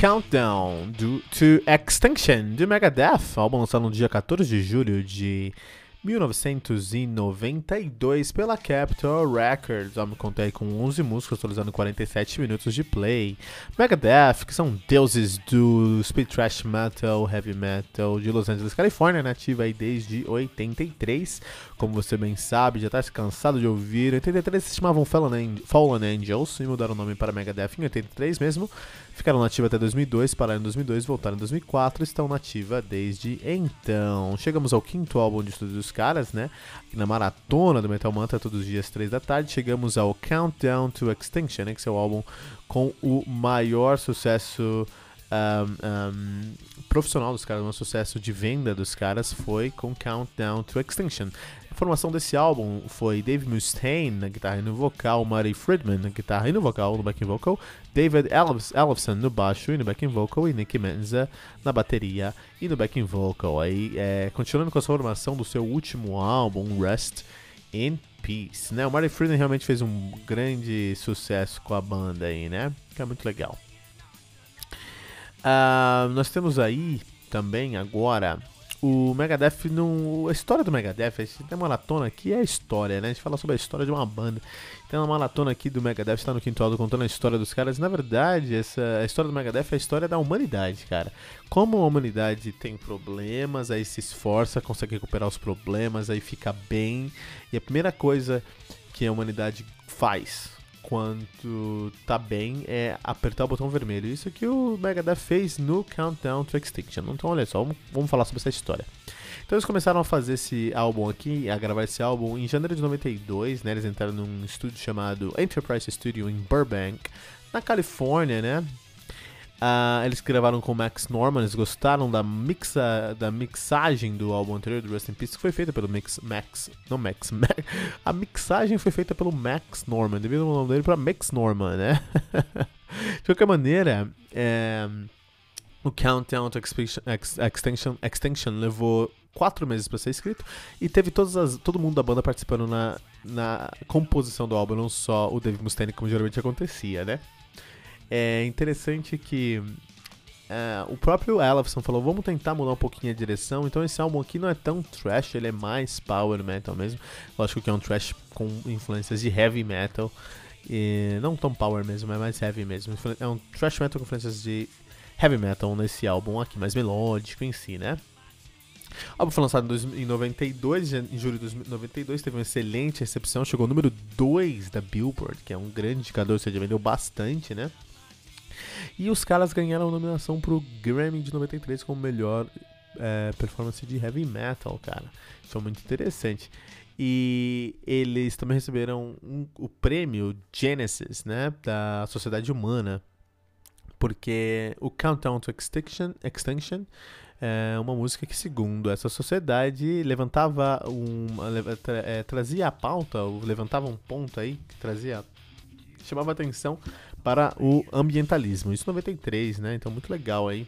Countdown do, to Extinction de Megadeth, álbum lançado no dia 14 de julho de 1992 pela Capitol Records. Álbum conta aí com 11 músicas, totalizando 47 minutos de play. Megadeth, que são deuses do speed thrash metal, heavy metal de Los Angeles, Califórnia, nativa aí desde 83. Como você bem sabe, já está cansado de ouvir. Em 83 se chamavam Fallen Angels e mudaram o nome para Megadeth em 83 mesmo. Ficaram nativa até 2002, pararam em 2002, voltaram em 2004 estão nativa desde então. Chegamos ao quinto álbum de estúdio dos caras, né? Na maratona do Metal Mantra, todos os dias, 3 da tarde. Chegamos ao Countdown to Extinction, né? Que é o álbum com o maior sucesso um, um, profissional dos caras, maior sucesso de venda dos caras foi com Countdown to Extinction. A formação desse álbum foi Dave Mustaine na guitarra e no vocal, Marty Friedman na guitarra e no vocal, no backing vocal, David Ellefson no baixo e no backing vocal e Nicky Menza na bateria e no backing vocal. Aí, é, continuando com a formação do seu último álbum, Rest in Peace, né? O Marty Friedman realmente fez um grande sucesso com a banda aí, né? Que é muito legal. Uh, nós temos aí também agora o Megadeth, no, a história do Megadeth, a gente tem uma maratona aqui, é a história, né? A gente fala sobre a história de uma banda. Tem uma maratona aqui do Megadeth, está no quinto álbum contando a história dos caras. Na verdade, essa, a história do Megadeth é a história da humanidade, cara. Como a humanidade tem problemas, aí se esforça, consegue recuperar os problemas, aí fica bem. E a primeira coisa que a humanidade faz quanto tá bem é apertar o botão vermelho. Isso que o Megadeth fez no Countdown to Extinction. Então, olha só, vamos, falar sobre essa história. Então eles começaram a fazer esse álbum aqui, a gravar esse álbum em janeiro de 92, né? Eles entraram num estúdio chamado Enterprise Studio em Burbank, na Califórnia, né? Uh, eles gravaram com o Max Norman, eles gostaram da, mixa, da mixagem do álbum anterior, do Rust in Peace, que foi feita pelo Mix, Max. Não Max, Max. A mixagem foi feita pelo Max Norman, devido ao nome dele para Max Norman, né? De qualquer maneira, é, o Countdown to Extinction, Extinction, Extinction levou quatro meses para ser escrito e teve todas as, todo mundo da banda participando na, na composição do álbum, não só o Dave Mustaine, como geralmente acontecia, né? É interessante que é, o próprio Ellefson falou, vamos tentar mudar um pouquinho a direção. Então esse álbum aqui não é tão trash, ele é mais power metal mesmo. Lógico que é um trash com influências de heavy metal. E não tão power mesmo, é mais heavy mesmo. É um trash metal com influências de heavy metal nesse álbum aqui, mais melódico em si, né? O álbum foi lançado em 92, em julho de 92, teve uma excelente recepção, chegou ao número 2 da Billboard, que é um grande indicador, ou seja, vendeu bastante, né? E os caras ganharam a nominação pro Grammy de 93 como melhor é, performance de heavy metal, cara. Isso é muito interessante. E eles também receberam um, o prêmio Genesis, né, da Sociedade Humana, porque o Countdown to Extinction, Extinction é uma música que, segundo essa sociedade, levantava um, tra, é, trazia a pauta, levantava um ponto aí que trazia chamava atenção para o ambientalismo. Isso em 93, né? Então muito legal aí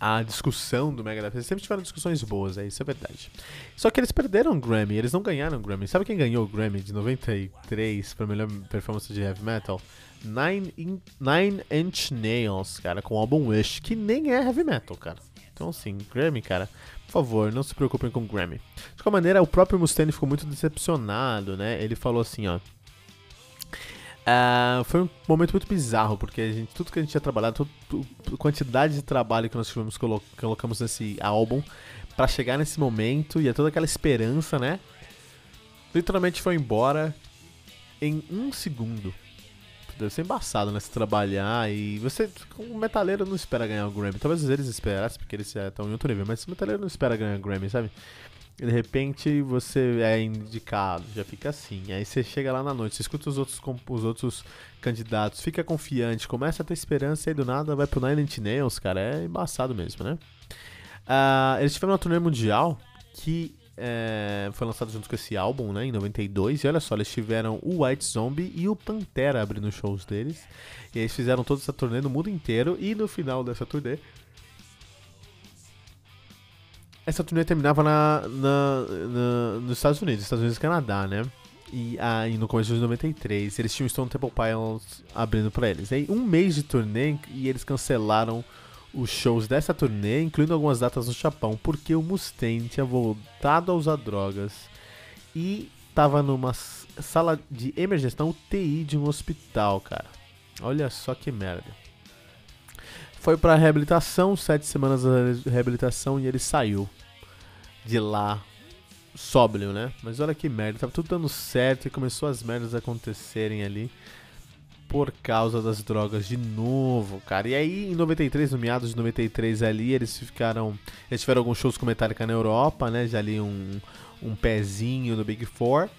a discussão do Megadeth. Eles sempre tiveram discussões boas, é isso é verdade. Só que eles perderam o Grammy, eles não ganharam o Grammy. Sabe quem ganhou o Grammy de 93 para melhor performance de heavy metal? Nine, in, Nine Inch Nails, cara, com o álbum Wish, que nem é heavy metal, cara. Então, assim, Grammy, cara, por favor, não se preocupem com o Grammy. De qualquer maneira, o próprio Mustaine ficou muito decepcionado, né? Ele falou assim, ó. Uh, foi um momento muito bizarro, porque a gente, tudo que a gente tinha trabalhado, a quantidade de trabalho que nós tivemos, colo colocamos nesse álbum para chegar nesse momento e a toda aquela esperança, né? Literalmente foi embora em um segundo. deve ser embaçado, né? Se trabalhar e você, o metaleiro não espera ganhar o Grammy. Talvez eles esperassem, porque eles estão em outro nível, mas o metaleiro não espera ganhar o Grammy, sabe? De repente você é indicado, já fica assim. Aí você chega lá na noite, você escuta os outros, os outros candidatos, fica confiante, começa a ter esperança e do nada vai pro Nine Inch Nails, cara. É embaçado mesmo, né? Uh, eles tiveram uma turnê mundial que é, foi lançado junto com esse álbum, né, em 92. E olha só, eles tiveram o White Zombie e o Pantera abrindo shows deles. E eles fizeram toda essa turnê no mundo inteiro. E no final dessa turnê, essa turnê terminava na, na, na, nos Estados Unidos, Estados Unidos e Canadá, né? E aí no começo de 93, eles tinham Stone Temple Pilots abrindo para eles. Aí um mês de turnê e eles cancelaram os shows dessa turnê, incluindo algumas datas no Japão, porque o Mustaine tinha voltado a usar drogas e tava numa sala de emergência, na UTI de um hospital, cara. Olha só que merda. Foi pra reabilitação, sete semanas de reabilitação e ele saiu de lá sóbrio, né? Mas olha que merda, tava tudo dando certo e começou as merdas acontecerem ali por causa das drogas de novo, cara. E aí, em 93, no meados de 93 ali, eles ficaram. Eles tiveram alguns shows com Metallica na Europa, né? Já ali um, um pezinho no Big Four.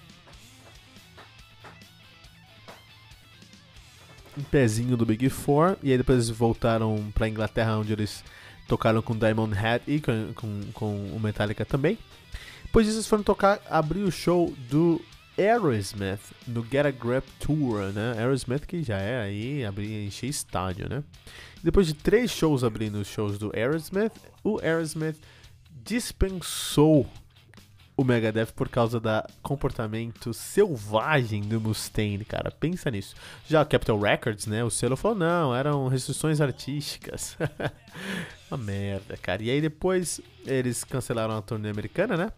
Um pezinho do Big Four. E aí depois eles voltaram pra Inglaterra, onde eles tocaram com Diamond Head e com, com, com o Metallica também. Depois disso, eles foram tocar, abrir o show do Aerosmith no Get a Grip Tour, né? Aerosmith que já é aí, abrir encher estádio, né? Depois de três shows abrindo os shows do Aerosmith, o Aerosmith dispensou o Megadeth por causa da comportamento selvagem do Mustaine, cara. Pensa nisso. Já a Capitol Records, né? O selo falou, não, eram restrições artísticas. Uma merda, cara. E aí depois eles cancelaram a turnê americana, né?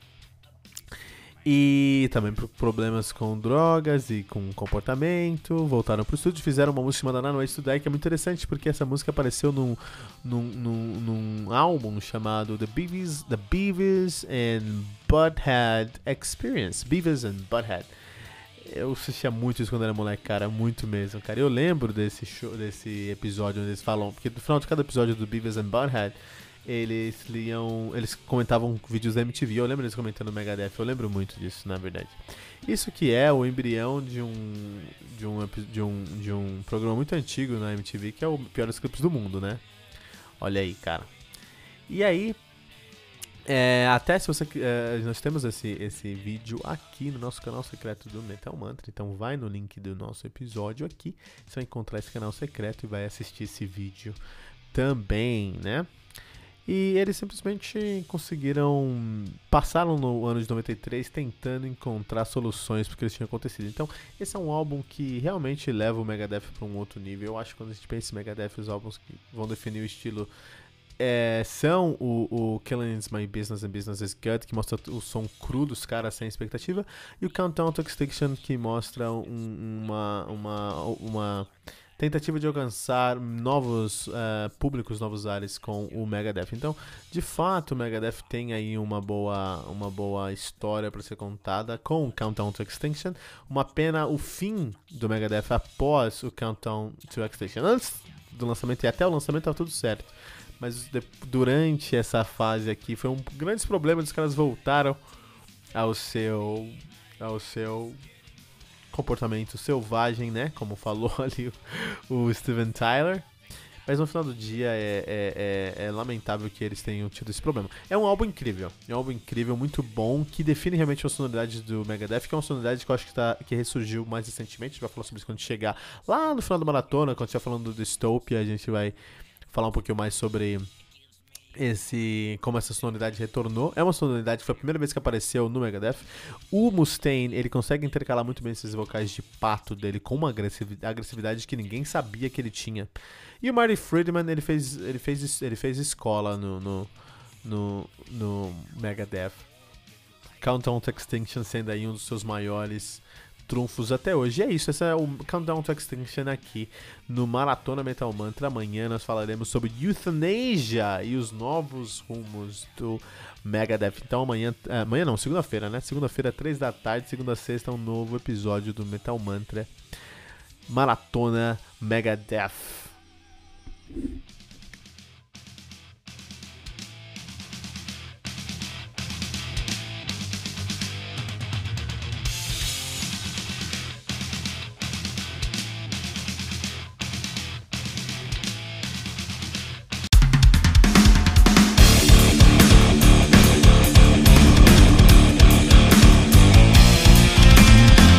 E também por problemas com drogas e com comportamento. Voltaram pro estúdio, fizeram uma música chamada Na Noite Estudar, que é muito interessante porque essa música apareceu num, num, num, num álbum chamado The Beavis, The Beavis and Butthead Experience. Beavis and Butthead. Eu assistia muito isso quando era moleque, cara, muito mesmo, cara. Eu lembro desse show, desse episódio onde eles falam, porque no final de cada episódio do Beavis and Butthead, eles liam. Eles comentavam vídeos da MTV. Eu lembro eles comentando Megadeth, eu lembro muito disso, na verdade. Isso que é o embrião de um. de um, de um, de um programa muito antigo na MTV, que é o Piores Clipes do Mundo, né? Olha aí, cara. E aí. É, até se você. É, nós temos esse, esse vídeo aqui no nosso canal secreto do Metal Mantra. Então vai no link do nosso episódio aqui. Você vai encontrar esse canal secreto e vai assistir esse vídeo também, né? E eles simplesmente conseguiram. Passaram no ano de 93 tentando encontrar soluções porque eles tinham acontecido. Então, esse é um álbum que realmente leva o Megadeth para um outro nível. Eu acho que quando a gente pensa em Megadeth, os álbuns que vão definir o estilo é, são o, o Killing Is My Business and Business Is Good, que mostra o som cru dos caras sem expectativa, e o Countdown to Extinction, que mostra um, uma, uma, uma tentativa de alcançar novos uh, públicos, novos ares com o Megadeth. Então, de fato, o Megadeth tem aí uma boa, uma boa história para ser contada com o Countdown to Extinction. Uma pena o fim do Megadeth após o Countdown to Extinction. Antes do lançamento e até o lançamento estava tudo certo. Mas de, durante essa fase aqui foi um grande problema, os caras voltaram ao seu ao seu comportamento selvagem, né? Como falou ali o, Steven Tyler. Mas no final do dia é, é, é, é, lamentável que eles tenham tido esse problema. É um álbum incrível, é um álbum incrível, muito bom, que define realmente a sonoridade do Megadeth, que é uma sonoridade que eu acho que, tá, que ressurgiu mais recentemente. A gente vai falar sobre isso quando chegar lá no final da maratona, quando estiver falando do Dystopia, a gente vai falar um pouquinho mais sobre esse como essa sonoridade retornou. É uma sonoridade que foi a primeira vez que apareceu no Megadeth. O Mustaine, ele consegue intercalar muito bem esses vocais de pato dele com uma agressividade que ninguém sabia que ele tinha. E o Marty Friedman, ele fez, ele fez, ele fez escola no, no, no, no Megadeth. Countdown to Extinction sendo aí um dos seus maiores trunfos até hoje. E é isso, esse é o Countdown to Extinction aqui no Maratona Metal Mantra. Amanhã nós falaremos sobre Euthanasia e os novos rumos do Megadeth. Então amanhã, é, amanhã não, segunda-feira, né? Segunda-feira, três da tarde, segunda sexta, um novo episódio do Metal Mantra. Maratona Megadeth.